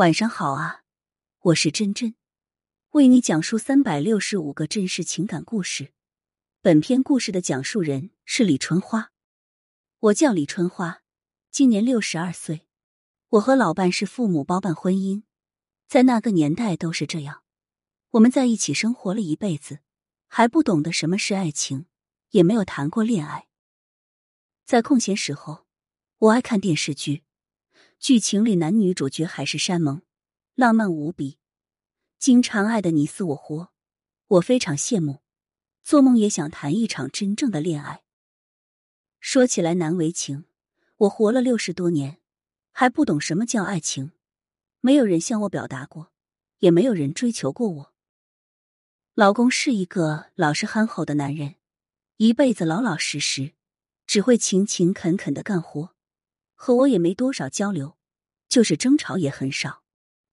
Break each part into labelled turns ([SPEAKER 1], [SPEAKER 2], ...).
[SPEAKER 1] 晚上好啊，我是真真，为你讲述三百六十五个真实情感故事。本篇故事的讲述人是李春花，我叫李春花，今年六十二岁。我和老伴是父母包办婚姻，在那个年代都是这样。我们在一起生活了一辈子，还不懂得什么是爱情，也没有谈过恋爱。在空闲时候，我爱看电视剧。剧情里男女主角海誓山盟，浪漫无比，经常爱的你死我活，我非常羡慕，做梦也想谈一场真正的恋爱。说起来难为情，我活了六十多年，还不懂什么叫爱情，没有人向我表达过，也没有人追求过我。老公是一个老实憨厚的男人，一辈子老老实实，只会勤勤恳恳的干活。和我也没多少交流，就是争吵也很少，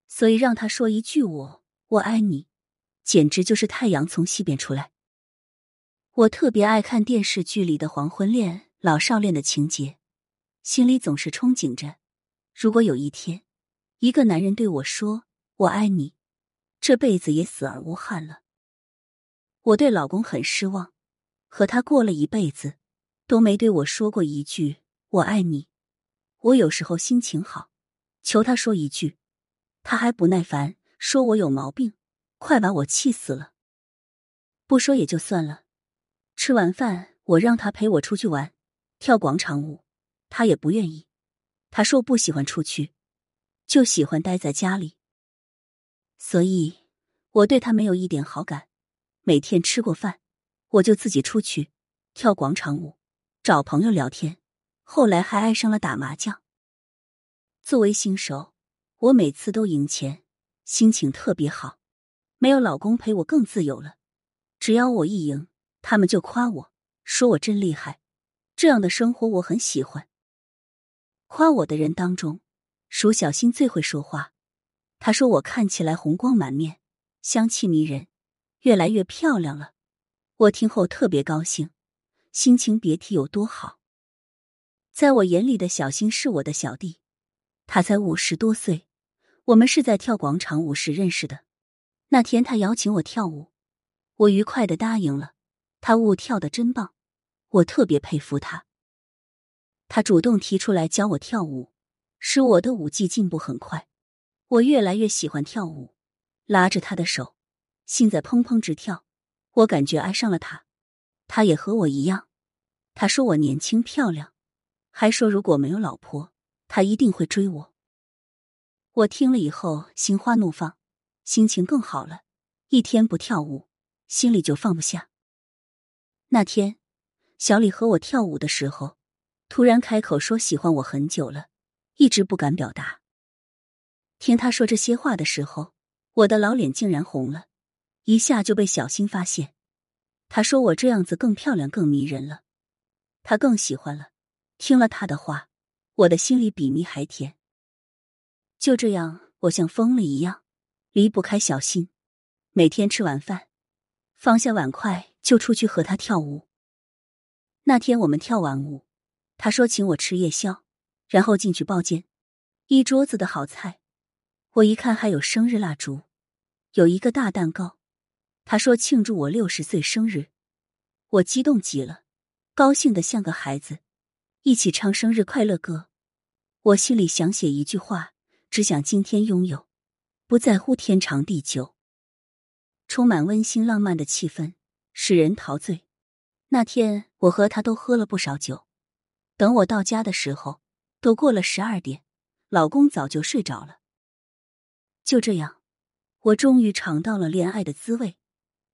[SPEAKER 1] 所以让他说一句“我我爱你”，简直就是太阳从西边出来。我特别爱看电视剧里的黄昏恋、老少恋的情节，心里总是憧憬着，如果有一天一个男人对我说“我爱你”，这辈子也死而无憾了。我对老公很失望，和他过了一辈子，都没对我说过一句“我爱你”。我有时候心情好，求他说一句，他还不耐烦，说我有毛病，快把我气死了。不说也就算了，吃完饭我让他陪我出去玩，跳广场舞，他也不愿意，他说不喜欢出去，就喜欢待在家里。所以我对他没有一点好感。每天吃过饭，我就自己出去跳广场舞，找朋友聊天。后来还爱上了打麻将。作为新手，我每次都赢钱，心情特别好。没有老公陪我更自由了。只要我一赢，他们就夸我说我真厉害。这样的生活我很喜欢。夸我的人当中，属小新最会说话。他说我看起来红光满面，香气迷人，越来越漂亮了。我听后特别高兴，心情别提有多好。在我眼里的小新是我的小弟，他才五十多岁。我们是在跳广场舞时认识的。那天他邀请我跳舞，我愉快的答应了。他舞跳的真棒，我特别佩服他。他主动提出来教我跳舞，使我的舞技进步很快。我越来越喜欢跳舞，拉着他的手，心在砰砰直跳。我感觉爱上了他，他也和我一样。他说我年轻漂亮。还说如果没有老婆，他一定会追我。我听了以后心花怒放，心情更好了。一天不跳舞，心里就放不下。那天，小李和我跳舞的时候，突然开口说喜欢我很久了，一直不敢表达。听他说这些话的时候，我的老脸竟然红了，一下就被小新发现。他说我这样子更漂亮、更迷人了，他更喜欢了。听了他的话，我的心里比蜜还甜。就这样，我像疯了一样，离不开小新。每天吃完饭，放下碗筷就出去和他跳舞。那天我们跳完舞，他说请我吃夜宵，然后进去包间，一桌子的好菜。我一看还有生日蜡烛，有一个大蛋糕。他说庆祝我六十岁生日，我激动极了，高兴的像个孩子。一起唱生日快乐歌，我心里想写一句话：只想今天拥有，不在乎天长地久。充满温馨浪漫的气氛，使人陶醉。那天我和他都喝了不少酒，等我到家的时候，都过了十二点，老公早就睡着了。就这样，我终于尝到了恋爱的滋味。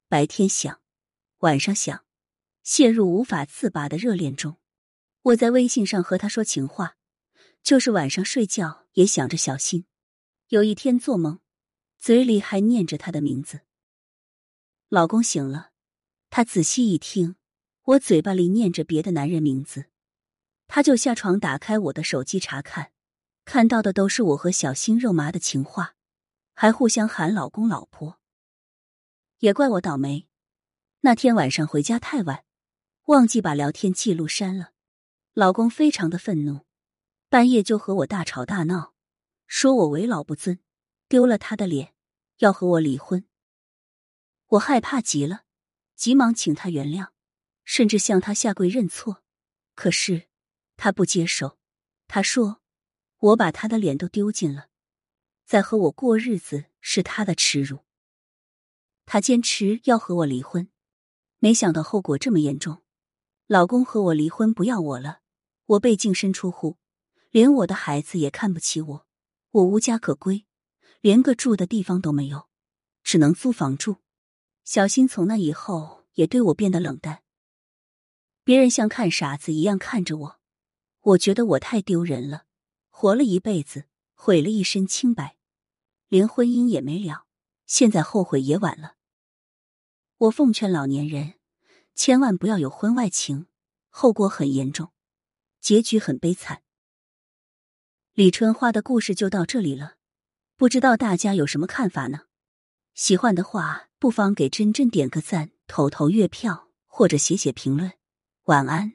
[SPEAKER 1] 白天想，晚上想，陷入无法自拔的热恋中。我在微信上和他说情话，就是晚上睡觉也想着小新。有一天做梦，嘴里还念着他的名字。老公醒了，他仔细一听，我嘴巴里念着别的男人名字，他就下床打开我的手机查看，看到的都是我和小新肉麻的情话，还互相喊老公老婆。也怪我倒霉，那天晚上回家太晚，忘记把聊天记录删了。老公非常的愤怒，半夜就和我大吵大闹，说我为老不尊，丢了他的脸，要和我离婚。我害怕极了，急忙请他原谅，甚至向他下跪认错。可是他不接受，他说我把他的脸都丢尽了，再和我过日子是他的耻辱。他坚持要和我离婚，没想到后果这么严重。老公和我离婚，不要我了，我被净身出户，连我的孩子也看不起我，我无家可归，连个住的地方都没有，只能租房住。小新从那以后也对我变得冷淡，别人像看傻子一样看着我，我觉得我太丢人了，活了一辈子，毁了一身清白，连婚姻也没了，现在后悔也晚了。我奉劝老年人。千万不要有婚外情，后果很严重，结局很悲惨。李春花的故事就到这里了，不知道大家有什么看法呢？喜欢的话，不妨给真真点个赞，投投月票，或者写写评论。晚安。